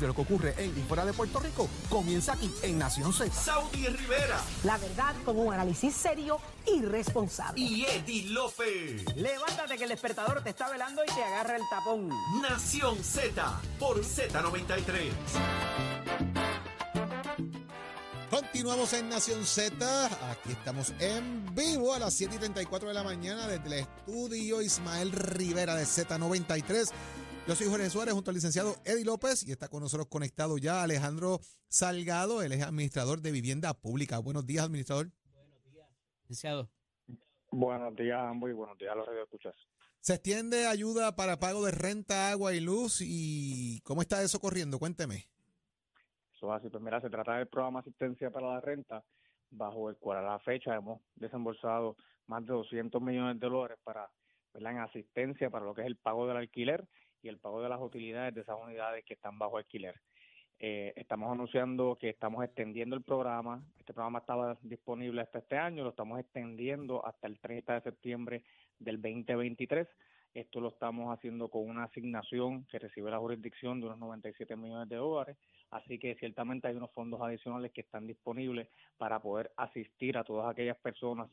de lo que ocurre en y fuera de Puerto Rico comienza aquí en Nación Z. Saudi Rivera La verdad con un análisis serio y responsable. y Eddie Lofe. Levántate que el despertador te está velando y te agarra el tapón. Nación Z por Z93. Continuamos en Nación Z. Aquí estamos en vivo a las 7 y 34 de la mañana desde el estudio Ismael Rivera de Z93. Yo soy Jorge Suárez junto al licenciado Eddie López y está con nosotros conectado ya Alejandro Salgado. Él es administrador de vivienda pública. Buenos días, administrador. Licenciado. Buenos días a ambos y buenos días a los radioescuchas. Se extiende ayuda para pago de renta, agua y luz. ¿Y cómo está eso corriendo? Cuénteme. Eso es así, pues mira, se trata del programa Asistencia para la Renta, bajo el cual a la fecha hemos desembolsado más de 200 millones de dólares para, ¿verdad? en asistencia para lo que es el pago del alquiler y el pago de las utilidades de esas unidades que están bajo alquiler. Eh, estamos anunciando que estamos extendiendo el programa. Este programa estaba disponible hasta este año, lo estamos extendiendo hasta el 30 de septiembre del 2023. Esto lo estamos haciendo con una asignación que recibe la jurisdicción de unos 97 millones de dólares. Así que ciertamente hay unos fondos adicionales que están disponibles para poder asistir a todas aquellas personas,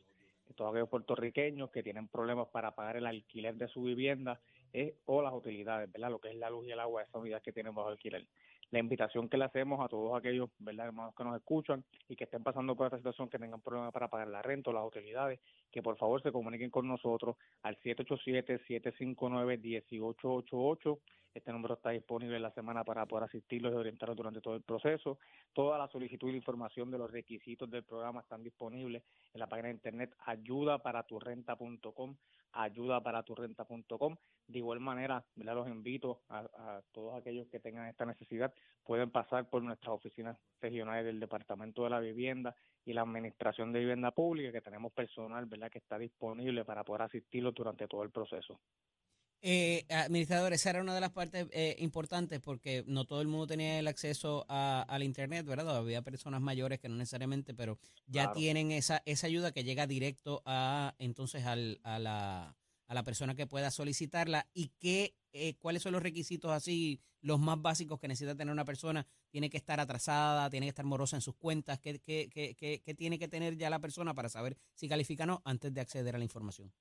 todos aquellos puertorriqueños que tienen problemas para pagar el alquiler de su vivienda eh, o las utilidades, ¿verdad? Lo que es la luz y el agua, esa unidad que tienen bajo alquiler la invitación que le hacemos a todos aquellos ¿verdad? hermanos que nos escuchan y que estén pasando por esta situación, que tengan problemas para pagar la renta o las utilidades, que por favor se comuniquen con nosotros al 787-759-1888. Este número está disponible en la semana para poder asistirlos y orientarlos durante todo el proceso. Toda la solicitud y la información de los requisitos del programa están disponibles en la página de internet ayudaparaturrenta.com, ayudaparaturrenta.com. De igual manera, los invito a, a todos aquellos que tengan esta necesidad, pueden pasar por nuestras oficinas regionales del Departamento de la Vivienda y la Administración de Vivienda Pública, que tenemos personal ¿verdad? que está disponible para poder asistirlos durante todo el proceso. Eh, administrador, esa era una de las partes eh, importantes porque no todo el mundo tenía el acceso a, al Internet, ¿verdad? Había personas mayores que no necesariamente, pero ya Claro. tienen esa, esa ayuda que llega directo a entonces al, a, la, a la persona que pueda solicitarla y qué, eh, cuáles son los requisitos así, los más básicos que necesita tener una persona. Tiene que estar atrasada, tiene que estar morosa en sus cuentas, ¿qué, qué, qué, qué, qué tiene que tener ya la persona para saber si califica o no antes de acceder a la información?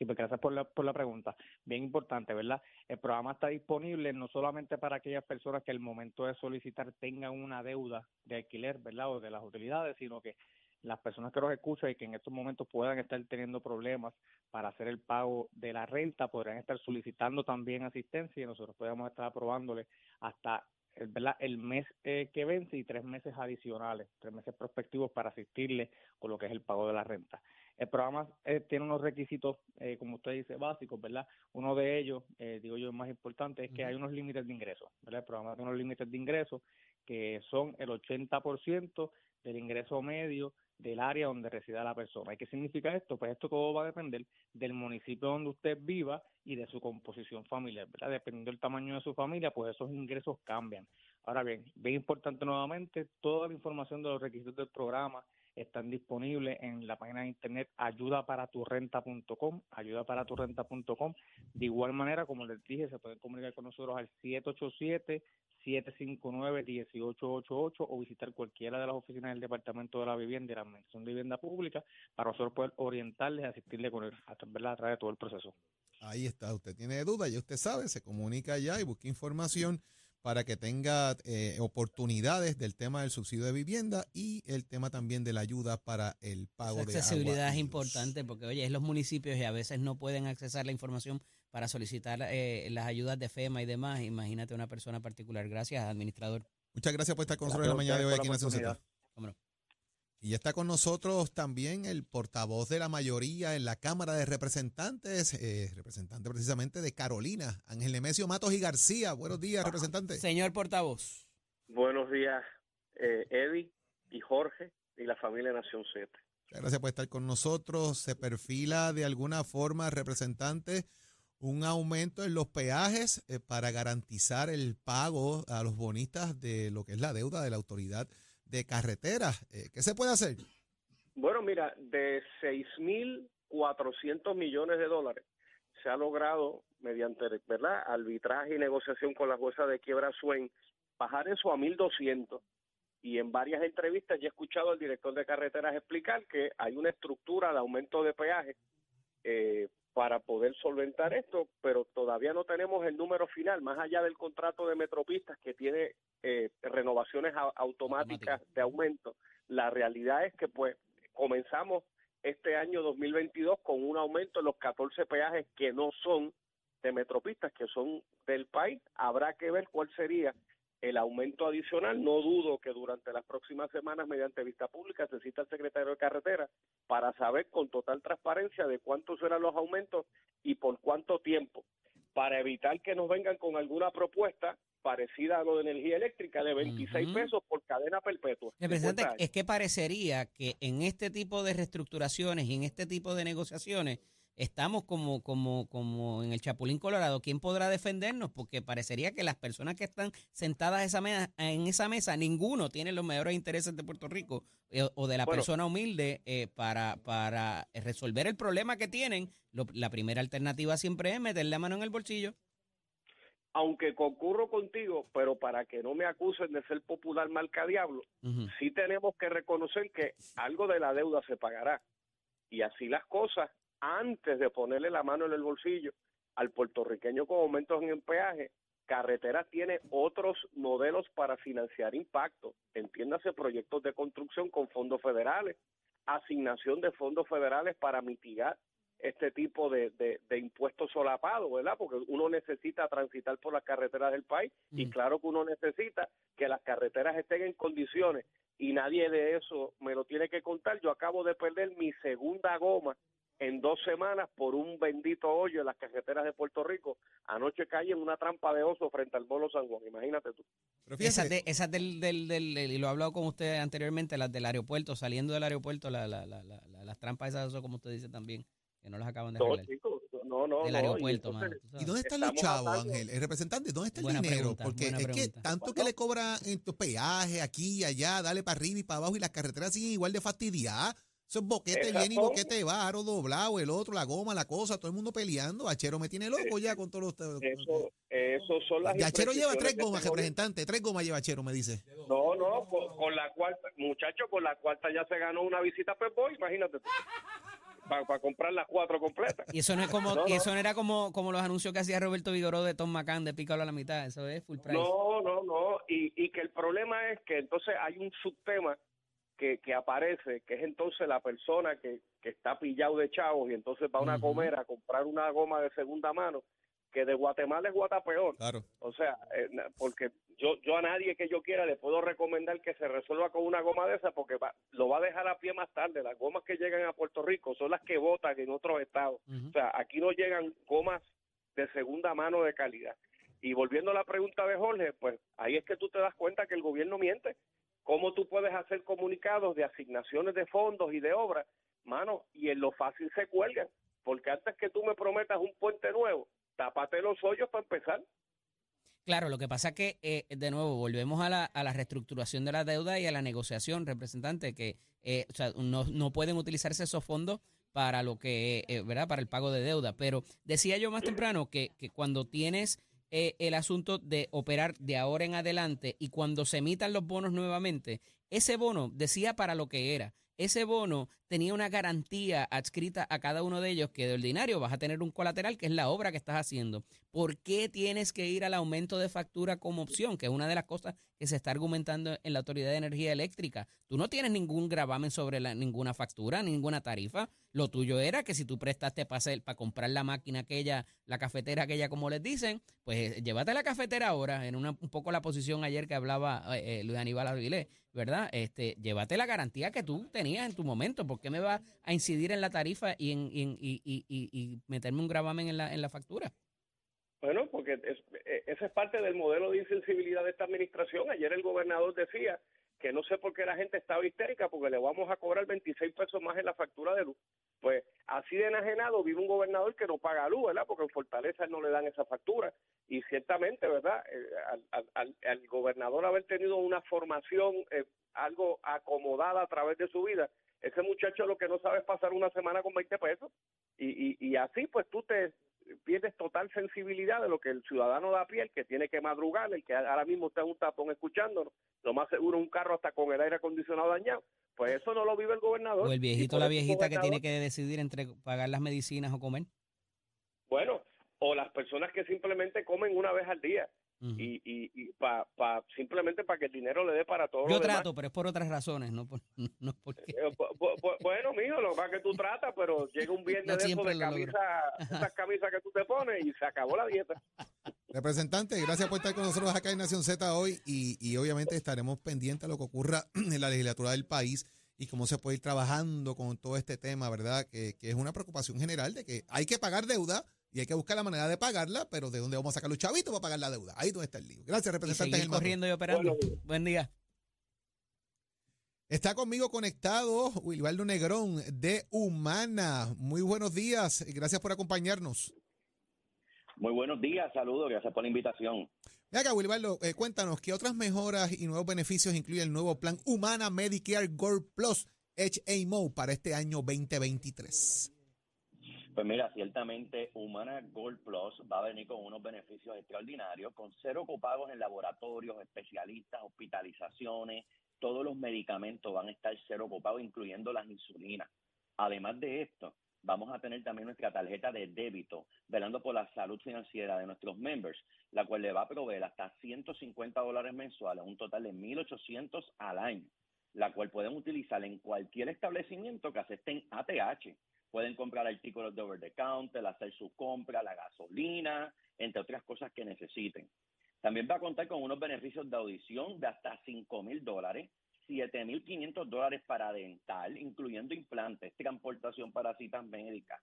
Sí, pues gracias por la, por la pregunta. Bien importante, ¿verdad? El programa está disponible no solamente para aquellas personas que al momento de solicitar tengan una deuda de alquiler, ¿verdad? O de las utilidades, sino que las personas que nos escuchan y que en estos momentos puedan estar teniendo problemas para hacer el pago de la renta, podrán estar solicitando también asistencia y nosotros podemos estar aprobándole hasta el, ¿verdad? el mes eh, que vence y tres meses adicionales, tres meses prospectivos para asistirle con lo que es el pago de la renta. El programa eh, tiene unos requisitos, eh, como usted dice, básicos, ¿verdad? Uno de ellos, eh, digo yo, el más importante, es que hay unos límites de ingresos, ¿verdad? El programa tiene unos límites de ingresos que son el 80% del ingreso medio del área donde resida la persona. ¿Y qué significa esto? Pues esto todo va a depender del municipio donde usted viva y de su composición familiar, ¿verdad? Dependiendo del tamaño de su familia, pues esos ingresos cambian. Ahora bien, bien importante nuevamente, toda la información de los requisitos del programa están disponibles en la página de internet ayudaparaturrenta.com, ayudaparaturrenta.com. De igual manera, como les dije, se pueden comunicar con nosotros al 787-759-1888 o visitar cualquiera de las oficinas del Departamento de la Vivienda y la Administración de Vivienda Pública para nosotros poder orientarles asistirles con el, a, a través de todo el proceso. Ahí está. Usted tiene dudas, ya usted sabe, se comunica ya y busca información para que tenga eh, oportunidades del tema del subsidio de vivienda y el tema también de la ayuda para el pago Esa de agua accesibilidad es importante porque, oye, es los municipios y a veces no pueden accesar la información para solicitar eh, las ayudas de FEMA y demás. Imagínate una persona particular. Gracias, administrador. Muchas gracias por estar con nosotros en la mañana de hoy aquí en la. Y ya está con nosotros también el portavoz de la mayoría en la Cámara de Representantes, eh, representante precisamente de Carolina, Ángel Nemesio Matos y García. Buenos días, representante. Señor portavoz. Buenos días, eh, Eddie y Jorge y la familia Nación Z. Muchas gracias por estar con nosotros. Se perfila de alguna forma, representante, un aumento en los peajes eh, para garantizar el pago a los bonistas de lo que es la deuda de la autoridad de carreteras. Eh, ¿Qué se puede hacer? Bueno, mira, de 6.400 millones de dólares se ha logrado, mediante verdad arbitraje y negociación con la jueza de quiebra Swain, bajar eso a 1.200. Y en varias entrevistas ya he escuchado al director de carreteras explicar que hay una estructura de aumento de peaje eh, para poder solventar esto, pero todavía no tenemos el número final, más allá del contrato de Metropistas que tiene eh, renovaciones a- automáticas de aumento. La realidad es que pues comenzamos este año 2022 con un aumento en los 14 peajes que no son de Metropistas, que son del país. Habrá que ver cuál sería el aumento adicional. No dudo que durante las próximas semanas, mediante vista pública, se cita al secretario de carretera para saber con total transparencia de cuántos serán los aumentos y por cuánto tiempo, para evitar que nos vengan con alguna propuesta parecida a lo de energía eléctrica de 26 Ujú. pesos por cadena perpetua. de Representante, 50 años. es que parecería que en este tipo de reestructuraciones y en este tipo de negociaciones estamos como, como, como en el Chapulín Colorado. ¿Quién podrá defendernos? Porque parecería que las personas que están sentadas esa mesa- en esa mesa, ninguno tiene los mejores intereses de Puerto Rico eh, o de la Bueno. persona humilde eh, para, para resolver el problema que tienen. Lo- la primera alternativa siempre es meter la mano en el bolsillo. Aunque concurro contigo, pero para que no me acusen de ser popular marca diablo, Ujú. sí tenemos que reconocer que algo de la deuda se pagará. Y así las cosas, antes de ponerle la mano en el bolsillo al puertorriqueño con aumentos en el peaje, Carreteras tiene otros modelos para financiar impacto. Entiéndase proyectos de construcción con fondos federales, asignación de fondos federales para mitigar este tipo de, de, de impuestos solapados, ¿verdad? Porque uno necesita transitar por las carreteras del país y claro que uno necesita que las carreteras estén en condiciones y nadie de eso me lo tiene que contar. Yo acabo de perder mi segunda goma en dos semanas por un bendito hoyo en las carreteras de Puerto Rico. Anoche caí en una trampa de oso frente al Bolo San Juan, imagínate tú. Esas, de- esas del, del, del- del- y lo he hablado con usted anteriormente, las del aeropuerto, saliendo del aeropuerto, la, la, la, la- la- las trampas esas, eso como usted dice también, que no las acaban de No, arreglar. chicos, no, no, del no, y aeropuerto, entonces- mano. ¿Y dónde están los chavos, Ángel? El representante, ¿dónde está el Buena dinero? pregunta, Porque es que tanto que le cobran en tus peajes, aquí y allá, dale para arriba y para abajo, y las carreteras siguen igual de fastidiadas. Esos boquetes bien y boquete varo, doblado, el otro, la goma, la cosa, todo el mundo peleando. Achero me tiene loco ya con todos los... Eso, eso son las Y Achero lleva tres gomas, este representante. Tres gomas lleva Achero, me dice. No, no, con, con la cuarta, muchacho, con la cuarta ya se ganó una visita a Pep Boy, imagínate tú. Para comprar las cuatro completas. Y eso no es como, No, y no. eso no era como, como los anuncios que hacía Roberto Vigoró de Tom McCann de Pícalo a la mitad, eso es full price. No, no, no. Y, y que el problema es que entonces hay un subtema que, que aparece, que es entonces la persona que, que está pillado de chavos y entonces va a una gomera a comprar una goma de segunda mano, que de Guatemala es Guatapeor. Claro. O sea, eh, porque yo yo a nadie que yo quiera le puedo recomendar que se resuelva con una goma de esa porque va- lo va a dejar a pie más tarde. Las gomas que llegan a Puerto Rico son las que votan en otros estados. O sea, aquí no llegan gomas de segunda mano de calidad. Y volviendo a la pregunta de Jorge, pues ahí es que tú te das cuenta que el gobierno miente. ¿Cómo tú puedes hacer comunicados de asignaciones de fondos y de obras, mano? Y en lo fácil se cuelgan. Porque antes que tú me prometas un puente nuevo, tápate los hoyos para empezar. Claro, lo que pasa es que, eh, de nuevo, volvemos a la, a la reestructuración de la deuda y a la negociación, representante, que eh, o sea, no, no pueden utilizarse esos fondos para lo que, eh, ¿verdad? Para el pago de deuda. Pero decía yo más temprano que, que cuando tienes eh, el asunto de operar de ahora en adelante y cuando se emitan los bonos nuevamente, ese bono decía para lo que era. Ese bono tenía una garantía adscrita a cada uno de ellos que de ordinario vas a tener un colateral que es la obra que estás haciendo. ¿Por qué tienes que ir al aumento de factura como opción? Que es una de las cosas que se está argumentando en la Autoridad de Energía Eléctrica. Tú no tienes ningún gravamen sobre la- ninguna factura, ninguna tarifa. Lo tuyo era que si tú prestaste para, para comprar la máquina aquella, la cafetera aquella, como les dicen, pues eh, llévate la cafetera ahora, en una, un poco la posición ayer que hablaba eh, eh, Luis Aníbal Avilés, ¿verdad? Este, llévate la garantía que tú tenías en tu momento. ¿Por qué me va a incidir en la tarifa y, en, meterme un gravamen en la, factura? Bueno, porque es- eh, ese es parte del modelo de insensibilidad de esta administración. Ayer el gobernador decía que no sé por qué la gente estaba histérica porque le vamos a cobrar 26 pesos más en la factura de luz. Pues así de enajenado vive un gobernador que no paga luz, ¿verdad? Porque en Fortaleza no le dan esa factura. Y ciertamente, ¿verdad? Eh, al- al gobernador haber tenido una formación eh, algo acomodada a través de su vida, ese muchacho lo que no sabe es pasar una semana con 20 pesos. Y, y, y así, pues tú te pierdes total sensibilidad de lo que el ciudadano da a pie, el que tiene que madrugar, el que ahora mismo está en un tapón escuchándonos, lo más seguro un carro hasta con el aire acondicionado dañado. Pues eso no lo vive el gobernador. O el viejito o la viejita que tiene que decidir entre pagar las medicinas o comer. Bueno, o las personas que simplemente comen una vez al día Y, y, y pa, pa- simplemente para que el dinero le dé para todo Yo lo demás. trato, pero es por otras razones, no por, no porque... Eh, bu- bu- bu- bueno, mijo, lo es que tú tratas, pero llega un viernes No de eso de camisa, esas camisas que tú te pones y se acabó la dieta. Representante, gracias por estar con nosotros acá en Nación Z hoy y, y obviamente estaremos pendientes a lo que ocurra en la legislatura del país y cómo se puede ir trabajando con todo este tema, ¿verdad? Que, que es una preocupación general de que hay que pagar deuda y hay que buscar la manera de pagarla, pero ¿de dónde vamos a sacar los chavitos para pagar la deuda? Ahí donde está el lío. Gracias, Y representante. Germán. corriendo y operando. Buen día. Está conmigo conectado Wilbaldo Negrón de Humana. Muy buenos días. Gracias por acompañarnos. Muy buenos días, saludos, gracias por la invitación. Ven acá, Wilbaldo, eh, cuéntanos, ¿qué otras mejoras y nuevos beneficios incluye el nuevo plan Humana Medicare Gold Plus HMO para este año 2023? Pues mira, ciertamente Humana Gold Plus va a venir con unos beneficios extraordinarios, con cero copagos en laboratorios, especialistas, hospitalizaciones, todos los medicamentos van a estar cero copagos, incluyendo las insulinas. Además de esto, vamos a tener también nuestra tarjeta de débito, velando por la salud financiera de nuestros members, la cual le va a proveer hasta 150 dólares mensuales, un total de 1.800 al año, la cual pueden utilizar en cualquier establecimiento que acepten ATH. Pueden comprar artículos de over the counter, hacer su compra, la gasolina, entre otras cosas que necesiten. También va a contar con unos beneficios de audición de hasta 5 mil dólares, 7 mil 500 dólares para dental, incluyendo implantes, transportación para citas médicas.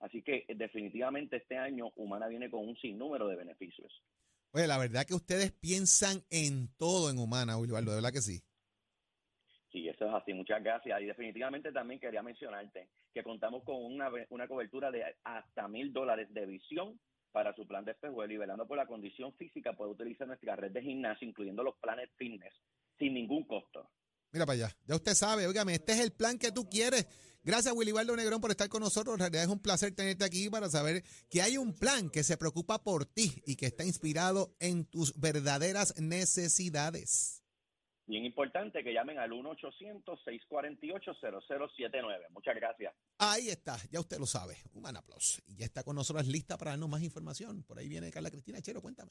Así que eh, definitivamente este año Humana viene con un sinnúmero de beneficios. Oye, la verdad que ustedes piensan en todo en Humana, Wilbaldo, de verdad que sí. Sí, eso es así. Muchas gracias. Y definitivamente también quería mencionarte que contamos con una, una cobertura de hasta mil dólares de visión para su plan de espejuelo y velando por la condición física puede utilizar nuestra red de gimnasio, incluyendo los planes fitness, sin ningún costo. Mira para allá. Ya usted sabe, óigame, este es el plan que tú quieres. Gracias, Wilbaldo Negrón, por estar con nosotros. En realidad es un placer tenerte aquí para saber que hay un plan que se preocupa por ti y que está inspirado en tus verdaderas necesidades. Bien importante que llamen al 1-800-648-0079. Muchas gracias. Ahí está, ya usted lo sabe, Humana Plus. Y ya está con nosotros lista para darnos más información. Por ahí viene Carla Cristina Chero, cuéntame.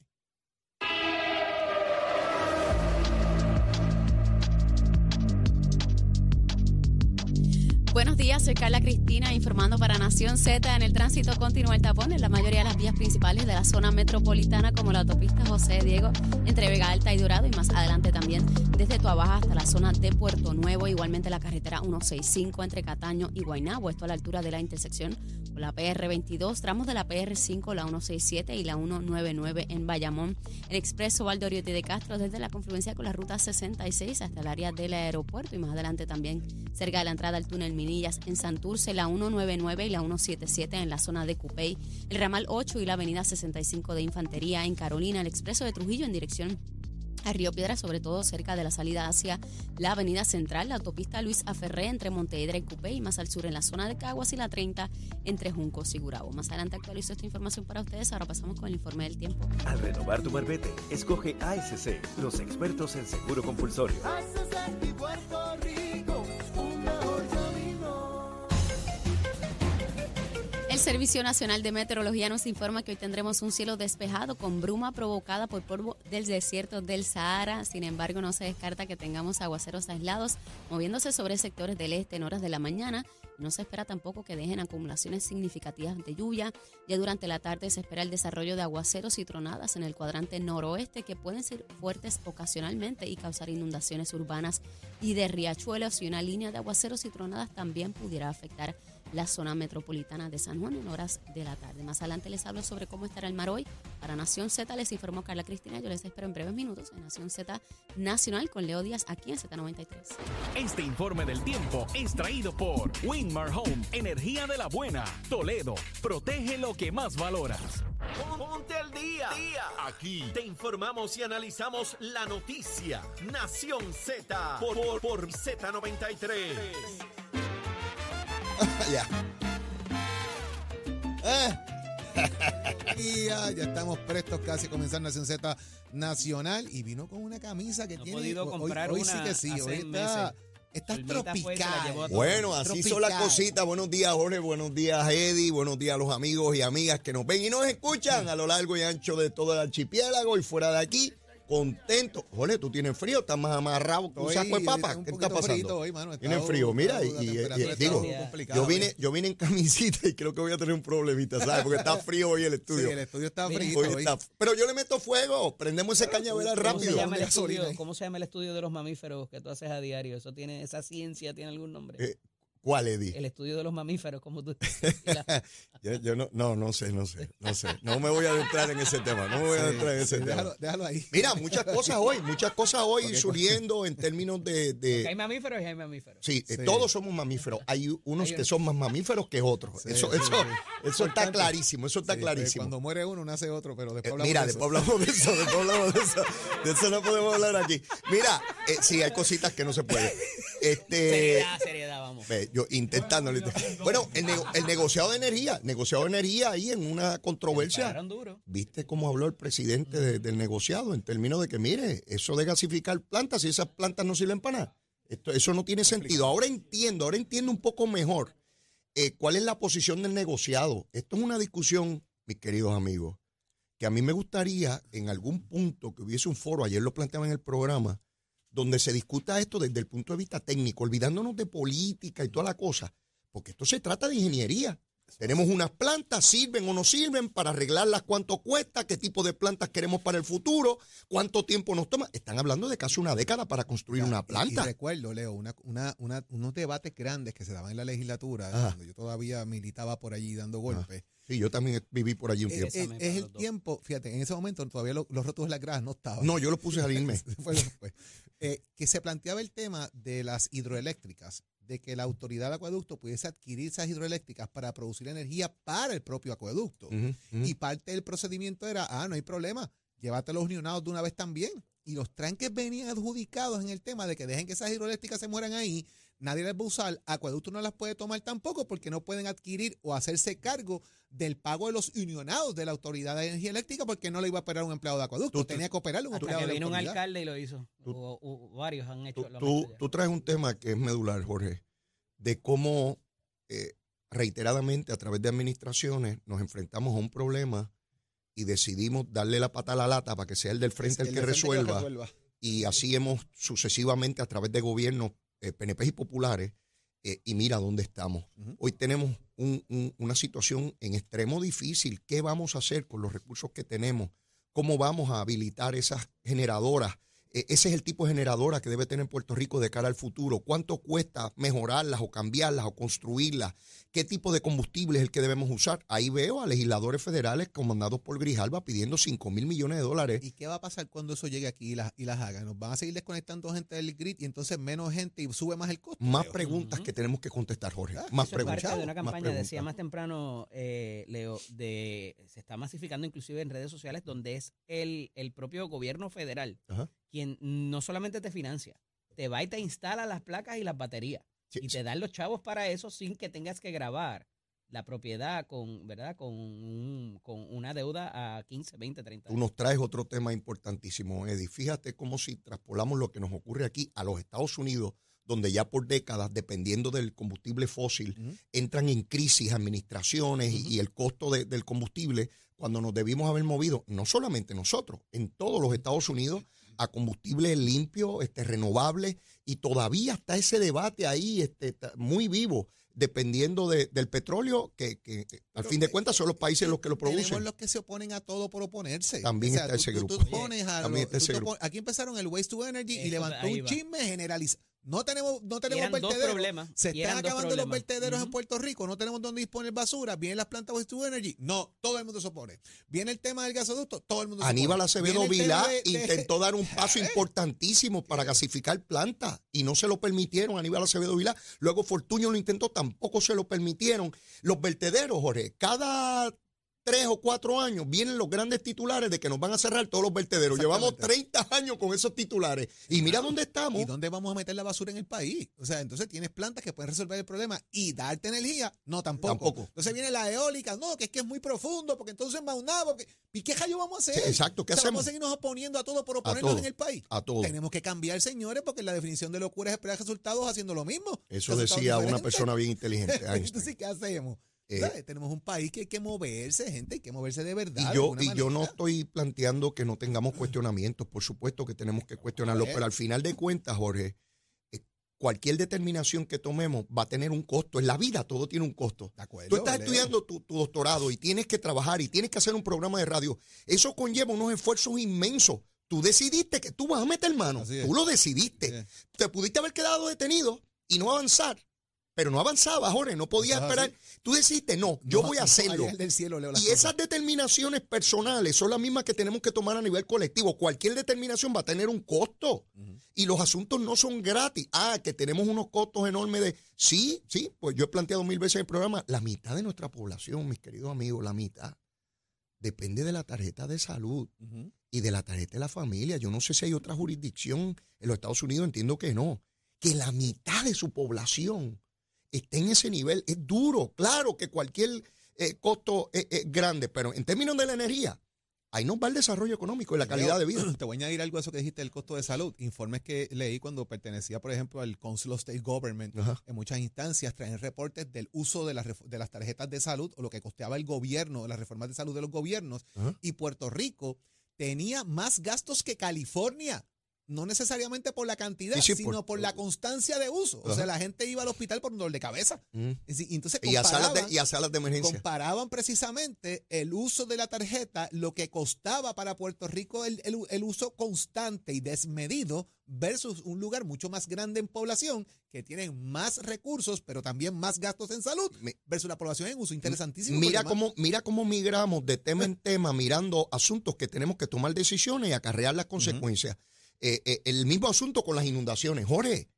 Buenos días, soy Carla Cristina informando para Nación Z. En el tránsito continúa el tapón en la mayoría de las vías principales de la zona metropolitana como la autopista José Diego entre Vega Alta y Dorado y más adelante también desde Tuabaja hasta la zona de Puerto Nuevo, igualmente la carretera 165 entre Cataño y Guaynabo, esto a la altura de la intersección con la PR22, tramos de la PR5, la 167 y la 199 en Bayamón, el expreso Valdoriotti de Castro desde la confluencia con la ruta 66 hasta el área del aeropuerto y más adelante también cerca de la entrada al túnel Minillas en Santurce, la 199 y la 177 en la zona de Cupey, el ramal 8 y la avenida 65 de Infantería en Carolina, el expreso de Trujillo en dirección a Río Piedra, sobre todo cerca de la salida hacia la avenida central, la autopista Luis Aferré entre Monteedra y Cupey y más al sur en la zona de Caguas y la 30 entre Juncos y Gurabo. Más adelante actualizo esta información para ustedes, ahora pasamos con el informe del tiempo. Al renovar tu marbete, escoge ASC, los expertos en seguro compulsorio. El Servicio Nacional de Meteorología nos informa que hoy tendremos un cielo despejado con bruma provocada por polvo del desierto del Sahara. Sin embargo, no se descarta que tengamos aguaceros aislados moviéndose sobre sectores del este en horas de la mañana. No se espera tampoco que dejen acumulaciones significativas de lluvia. Ya durante la tarde se espera el desarrollo de aguaceros y tronadas en el cuadrante noroeste que pueden ser fuertes ocasionalmente y causar inundaciones urbanas y de riachuelos y una línea de aguaceros y tronadas también pudiera afectar la zona metropolitana de San Juan en horas de la tarde. Más adelante les hablo sobre cómo estará el mar hoy. Para Nación Z les informó Carla Cristina. Yo les espero en breves minutos en Nación Z Nacional con Leo Díaz aquí en Z93. Este informe del tiempo es traído por Winmar Home, energía de la buena. Toledo, protege lo que más valoras. Ponte al día. Aquí te informamos y analizamos la noticia. Nación Z por, por, por Z93. Ya. Eh, día. Ya estamos prestos casi a comenzar Nación Z Nacional. Y vino con una camisa que No he tiene. podido hoy- comprar hoy, sí una que sí. Hoy está, meses. fue y tropical. Bueno, así son las cositas. Buenos días, Jorge. Buenos días, Eddie. Buenos días a los amigos y amigas que nos ven y nos escuchan a lo largo y ancho de todo el archipiélago y fuera de aquí. Contento. Jorge, tú tienes frío, estás más amarrado que un Hoy- saco de papa. un ¿Qué está pasando? hoy, mano. Está- Tienes frío, mira, y, y- y- está digo, yo vine, yo vine en camisita y creo que voy a tener un problemita, ¿sabes? Porque está frío hoy el Sí, estudio. el estudio está frío. Hoy hoy. está- pero yo le meto fuego, prendemos ese cañaveral ¿Cómo se, rápido. llama el estudio. ¿Cómo se llama el estudio de los mamíferos que tú haces a diario? ¿Eso tiene, esa ciencia tiene algún nombre? Eh, ¿Cuál, Eddie? El estudio de los mamíferos, como tú Yo, yo no, no, no sé, no sé, no sé. No me voy a adentrar en ese tema, no me voy a adentrar en ese Sí, tema. déjalo, déjalo ahí. Mira, muchas cosas hoy, muchas cosas hoy Ok, surgiendo en términos de... de- hay mamíferos y hay mamíferos. sí, eh, Sí. todos somos mamíferos. Hay unos Hay que son más mamíferos que otros. Sí, eso sí, eso, sí. eso está clarísimo, eso está Sí, pues, clarísimo. Cuando muere uno, nace otro, pero después Eh, hablamos Mira, de después eso. hablamos de eso, después hablamos de eso. De eso no podemos hablar aquí. Mira, eh, sí, hay cositas que no se pueden. Este, Seriedad, seriedad, vamos. Ve, yo intentándolo. Bueno, el, nego- el negociado de energía, negociado de energía ahí en una controversia. Duro. ¿Viste cómo habló el presidente de- del negociado en términos de que, mire, eso de gasificar plantas, si esas plantas no sirven para nada? Esto, eso no tiene sentido. Ahora entiendo, ahora entiendo un poco mejor eh, cuál es la posición del negociado. Esto es una discusión, mis queridos amigos, que a mí me gustaría en algún punto que hubiese un foro, ayer lo planteaba en el programa, donde se discuta esto desde el punto de vista técnico, olvidándonos de política y toda la cosa, porque esto se trata de ingeniería. Tenemos unas plantas, sirven o no sirven, para arreglarlas cuánto cuesta, qué tipo de plantas queremos para el futuro, cuánto tiempo nos toma. Están hablando de casi una década para construir Ya, una planta. Y, recuerdo, Leo, una, una, una- unos debates grandes que se daban en la legislatura, Ajá. cuando yo todavía militaba por allí dando golpes. Sí, yo también viví por allí un Eh, tiempo. eh, es el los tiempo, fíjate, en ese momento todavía lo- los rótulos de las gradas no estaban. No, yo lo puse a irme. Eh, que se planteaba el tema de las hidroeléctricas, de que la autoridad de acueducto pudiese adquirir esas hidroeléctricas para producir energía para el propio acueducto. Y parte del procedimiento era, ah, no hay problema, llévate los unionados de una vez también. Y los tranques venían adjudicados en el tema de que dejen que esas hidroeléctricas se mueran ahí, nadie las va a usar, acueducto no las puede tomar tampoco porque no pueden adquirir o hacerse cargo del pago de los unionados de la autoridad de energía eléctrica porque no le iba a operar un empleado de acueducto, Tú- tú- tenía que operarle un Hasta empleado que de vino un alcalde y lo hizo. O- o varios han hecho Tú, lo tú, tú traes un tema que es medular, Jorge, de cómo eh, reiteradamente a través de administraciones nos enfrentamos a un problema y decidimos darle la pata a la lata para que sea el del frente el, El que resuelva. Y así hemos sucesivamente a través de gobiernos eh, PNP y populares eh, y mira dónde estamos. Hoy tenemos un- un- una situación en extremo difícil. ¿Qué vamos a hacer con los recursos que tenemos? ¿Cómo vamos a habilitar esas generadoras? E- Ese es el tipo de generadora que debe tener Puerto Rico de cara al futuro. ¿Cuánto cuesta mejorarlas o cambiarlas o construirlas? ¿Qué tipo de combustible es el que debemos usar? Ahí veo a legisladores federales comandados por Grijalba pidiendo 5 mil millones de dólares. ¿Y qué va a pasar cuando eso llegue aquí y las, y las hagan? ¿Nos van a seguir desconectando gente del grid y entonces menos gente y sube más el costo? Más preguntas que tenemos que contestar, Jorge. Ah, Más Eso es preguntas. parte de una más campaña, preguntas. decía más temprano, eh, Leo, de se está masificando inclusive en redes sociales donde es el, el propio gobierno federal Ajá. Quien no solamente te financia, te va y te instala las placas y las baterías Sí, y te dan los chavos para eso sin que tengas que grabar la propiedad con, ¿verdad? Con, un- con una deuda a 15, 20, 30 Tú años. nos traes otro tema importantísimo, Eddie. Fíjate cómo si traspolamos lo que nos ocurre aquí a los Estados Unidos, donde ya por décadas, dependiendo del combustible fósil, entran en crisis administraciones y- y el costo de- del combustible, cuando nos debimos haber movido, no solamente nosotros, en todos los Estados Unidos, a combustible limpio, este, renovable, y todavía está ese debate ahí este, está muy vivo, dependiendo de- del petróleo, que, que, que al Pero, fin de eh, cuentas son los países los que lo producen. los que se oponen a todo por oponerse. También está tú- ese tú- grupo. tú pones a También lo- está ese tú te grupo. pon- aquí empezaron el Waste to Energy y levantó un va. chisme generalizado. No tenemos, no tenemos vertederos. problemas. Se están acabando los vertederos en. Puerto Rico. No tenemos dónde disponer basura. Vienen las plantas Waste to Energy. No, todo el mundo se opone. Viene el tema del gasoducto. Todo el mundo se Aníbal opone. Acevedo el tema Vilá de- de- intentó dar un paso importantísimo para gasificar plantas y no se lo permitieron Aníbal Acevedo Vilá. Luego Fortuño lo intentó, tampoco se lo permitieron. Los vertederos, Jorge, cada tres o cuatro años vienen los grandes titulares de que nos van a cerrar todos los vertederos. Llevamos 30 años con esos titulares. Y mira dónde estamos. ¿Y dónde vamos a meter la basura en el país? O sea, entonces tienes plantas que pueden resolver el problema y darte energía. No, tampoco. Tampoco. Entonces viene la eólica. No, que es que es muy profundo, porque entonces maunado. Porque... ¿Y qué rayo vamos a hacer? Sí, exacto, ¿qué O sea, hacemos? Vamos a seguirnos oponiendo a todo por oponernos todo, en el país. a todo. Tenemos que cambiar, señores, porque la definición de locura es esperar resultados haciendo lo mismo. Eso decía una persona bien inteligente, Einstein. Entonces, ¿qué hacemos? Eh. Tenemos un país que hay que moverse, gente, hay que moverse de verdad. Y yo, y yo no estoy planteando que no tengamos cuestionamientos, por supuesto que tenemos que cuestionarlo, pero al final de cuentas, Jorge, eh, cualquier determinación que tomemos va a tener un costo. En la vida todo tiene un costo. De acuerdo, Tú estás estudiando tu, tu doctorado y tienes que trabajar y tienes que hacer un programa de radio. Eso conlleva unos esfuerzos inmensos. Tú decidiste que tú vas a meter mano. Tú lo decidiste. Te pudiste haber quedado detenido y no avanzar. Pero no avanzaba, Jorge, no podías esperar. Tú decidiste, no, yo No, voy a hacerlo. del cielo Y cosas. esas determinaciones personales son las mismas que tenemos que tomar a nivel colectivo. Cualquier determinación va a tener un costo. Y los asuntos no son gratis. Ah, que tenemos unos costos enormes de... Sí, sí, pues yo he planteado mil veces en el programa, la mitad de nuestra población, mis queridos amigos, la mitad, depende de la tarjeta de salud y de la tarjeta de la familia. Yo no sé si hay otra jurisdicción en los Estados Unidos, entiendo que no. Que la mitad de su población esté en ese nivel es duro. Claro que cualquier eh, costo es, es grande, pero en términos de la energía, ahí nos va el desarrollo económico y la calidad de vida. Te voy a añadir algo a eso que dijiste del costo de salud. Informes que leí cuando pertenecía, por ejemplo, al Council of State Government. Ajá. En muchas instancias traen reportes del uso de las, de las tarjetas de salud o lo que costeaba el gobierno, las reformas de salud de los gobiernos. Ajá. Y Puerto Rico tenía más gastos que California. No necesariamente por la cantidad, Sí, sí, sino por- por, la constancia de uso. O sea, la gente iba al hospital por un dolor de cabeza. Mm. Y entonces Y a, salas de, y a salas de emergencia. comparaban precisamente el uso de la tarjeta, lo que costaba para Puerto Rico el, el- el uso constante y desmedido versus un lugar mucho más grande en población que tiene más recursos, pero también más gastos en salud versus la población en uso. Interesantísimo. Mira cómo, mira cómo migramos de tema en tema, mirando asuntos que tenemos que tomar decisiones y acarrear las consecuencias. Eh, eh, el mismo asunto con las inundaciones. Jorge,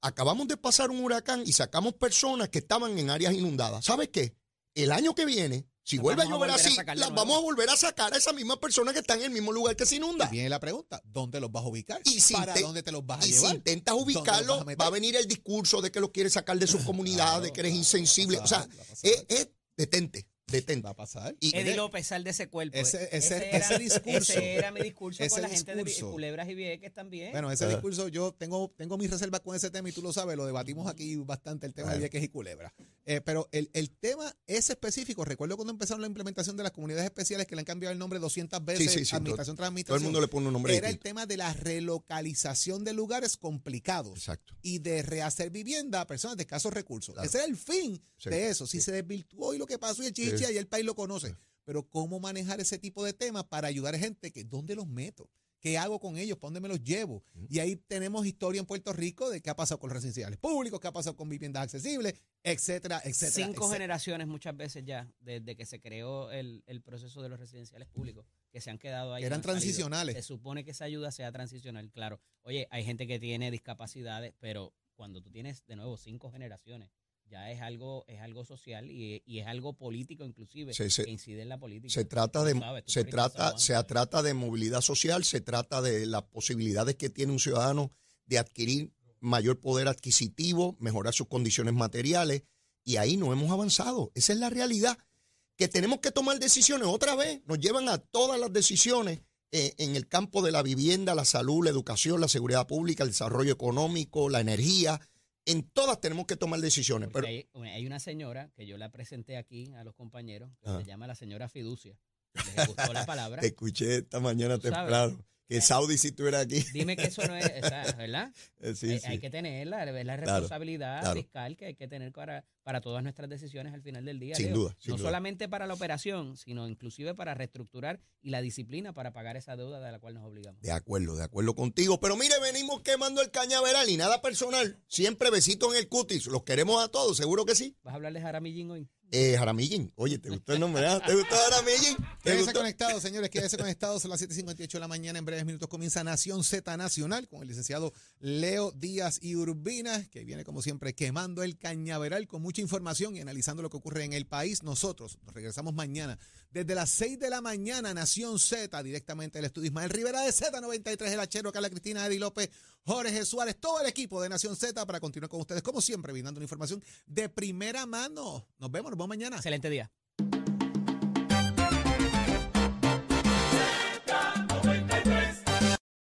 acabamos de pasar un huracán y sacamos personas que estaban en áreas inundadas. ¿Sabes qué? El año que viene, si Las vuelve a llover a así, las vamos a volver a sacar a esas mismas personas que están en el mismo lugar que se inunda. Y viene la pregunta, ¿dónde los vas a ubicar? Y si ¿Para dónde te los vas a Y si intentas ¿Dónde los ubicarlo, vas a meter? va a venir el discurso de que los quieres sacar de sus comunidades, de que eres Claro, insensible. O sea, es detente, detente. Va a pasar. Y- Eddie López, sal de ese cuerpo. Ese- ese- era, ese discurso. ese era mi discurso Ese con la gente de. Culebras y Vieques también. Bueno, ese Ajá. discurso, yo tengo, tengo mis reservas con ese tema y tú lo sabes, lo debatimos aquí bastante, el tema de. Vieques y Culebra. Eh, pero el, el tema es específico. Recuerdo cuando empezaron la implementación de las comunidades especiales que le han cambiado el nombre 200 veces, sí, sí, administración tras Todo el administración. mundo le pone un nombre Era el tema de la relocalización de lugares complicados Exacto. y de rehacer vivienda a personas de escasos recursos. Claro. Ese era el fin Sí, de eso. Si sí. se desvirtuó y lo que pasó y el chicha Sí. y el país lo conoce. Pero cómo manejar ese tipo de temas para ayudar a gente que ¿dónde los meto? ¿Qué hago con ellos? ¿Para dónde me los llevo? Y ahí tenemos historia en Puerto Rico de qué ha pasado con los residenciales públicos, qué ha pasado con viviendas accesibles, etcétera, etcétera. Cinco etcétera. generaciones muchas veces ya, desde que se creó el, el proceso de los residenciales públicos, que se han quedado ahí. Que eran no han salido. transicionales. Se supone que esa ayuda sea transicional, claro. Oye, hay gente que tiene discapacidades, pero cuando tú tienes, de nuevo, cinco generaciones, ya es algo, es algo social y, y es algo político inclusive, Se- se- que incide en la política. Se trata de, sabes, se trata, se trata de movilidad social, se trata de las posibilidades que tiene un ciudadano de adquirir mayor poder adquisitivo, mejorar sus condiciones materiales, y ahí no hemos avanzado. Esa es la realidad. Que tenemos que tomar decisiones otra vez, nos llevan a todas las decisiones eh, en el campo de la vivienda, la salud, la educación, la seguridad pública, el desarrollo económico, la energía. En todas tenemos que tomar decisiones. Pero, hay, hay una señora que yo la presenté aquí a los compañeros, que Ajá. se llama la señora Fiducia. Les gustó la palabra. te escuché esta mañana temprano. Que Saudi, si estuviera aquí. Dime que eso no es, ¿verdad? Eh, sí, hay, sí. hay que tenerla, es la responsabilidad claro. fiscal que hay que tener para, para todas nuestras decisiones al final del día. Sin Leo. duda, sin no duda. solamente para la operación, sino inclusive para reestructurar y la disciplina para pagar esa deuda de la cual nos obligamos. De acuerdo, de acuerdo contigo. Pero mire, venimos quemando el cañaveral y nada personal. Siempre besitos en el cutis. Los queremos a todos, seguro que sí. ¿Vas a hablar de Jaramillín hoy? Eh, Jaramillín. Oye, ¿te gustó el nombre? ah? ¿Te gustó Jaramillín? ¿Te Quédense conectados, señores, quédense conectados. Son las 7.58 de la mañana. En breves minutos comienza Nación Z Nacional con el licenciado Leo Díaz y Urbina, que viene, como siempre, quemando el cañaveral con mucha información y analizando lo que ocurre en el país. Nosotros nos regresamos mañana desde las 6 de la mañana, Nación Z, directamente del estudio Ismael Rivera de Z93, el Achero, Carla Cristina, Eddie López, Jorge Suárez, todo el equipo de Nación Z para continuar con ustedes, como siempre, brindando una información de primera mano. Nos vemos, nos vemos mañana. Excelente día.